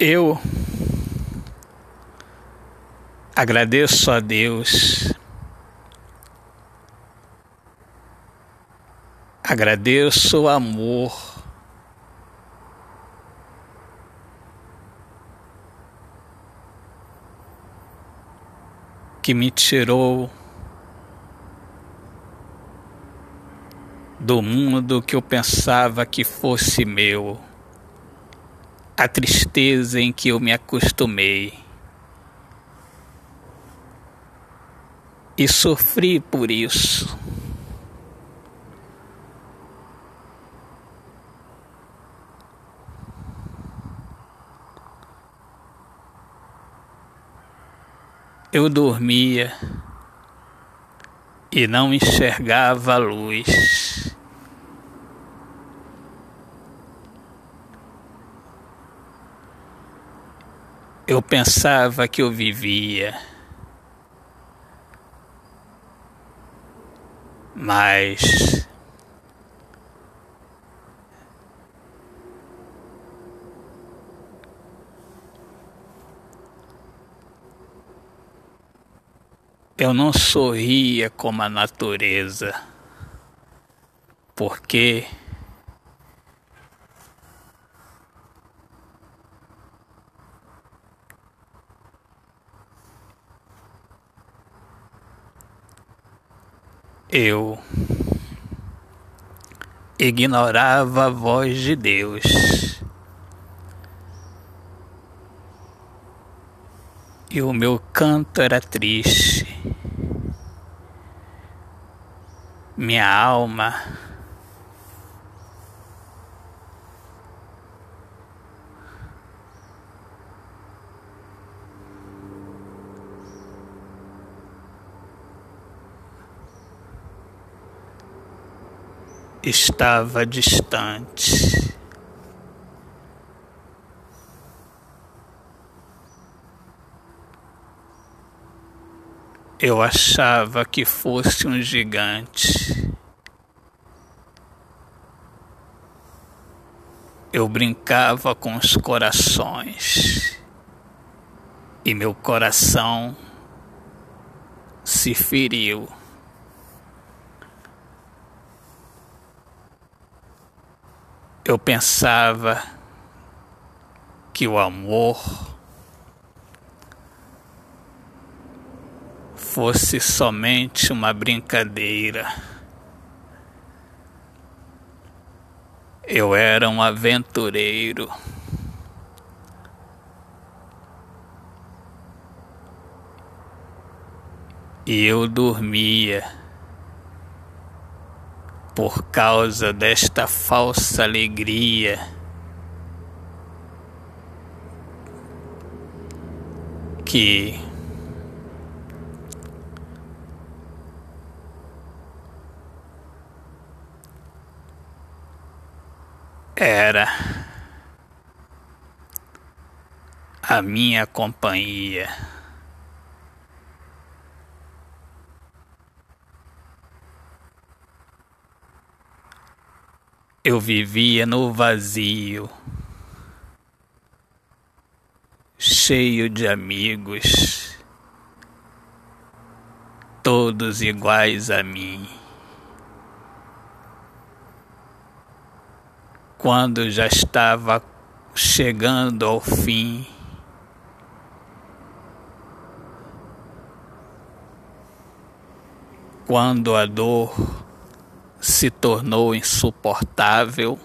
Eu agradeço a Deus, agradeço o amor, que me tirou do mundo que eu pensava que fosse meu, a tristeza em que eu me acostumei. E sofri por isso. Eu dormia e não enxergava a luz. Eu pensava que eu vivia, mas eu não sorria como a natureza, porque eu ignorava a voz de Deus. E o meu canto era triste. Minha alma estava distante. Eu achava que fosse um gigante. Eu brincava com os corações e meu coração se feriu. Eu pensava que o amor fosse somente uma brincadeira. Eu era um aventureiro. E eu dormia por causa desta falsa alegria. Que era a minha companhia. Eu vivia no vazio, cheio de amigos, todos iguais a mim. Quando já estava chegando ao fim, quando a dor se tornou insuportável,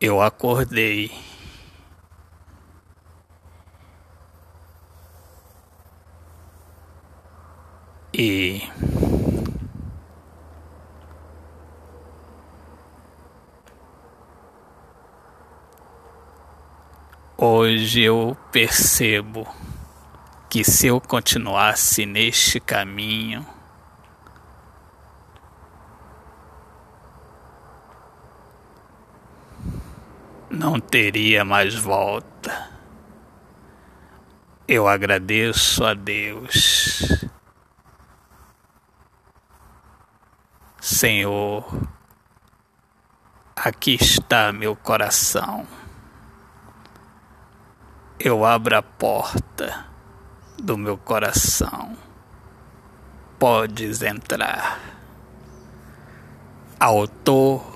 eu acordei. E hoje eu percebo que se eu continuasse neste caminho, não teria mais volta. Eu agradeço a Deus. Senhor, aqui está meu coração. eu abro a porta do meu coração. Podes entrar. Autor,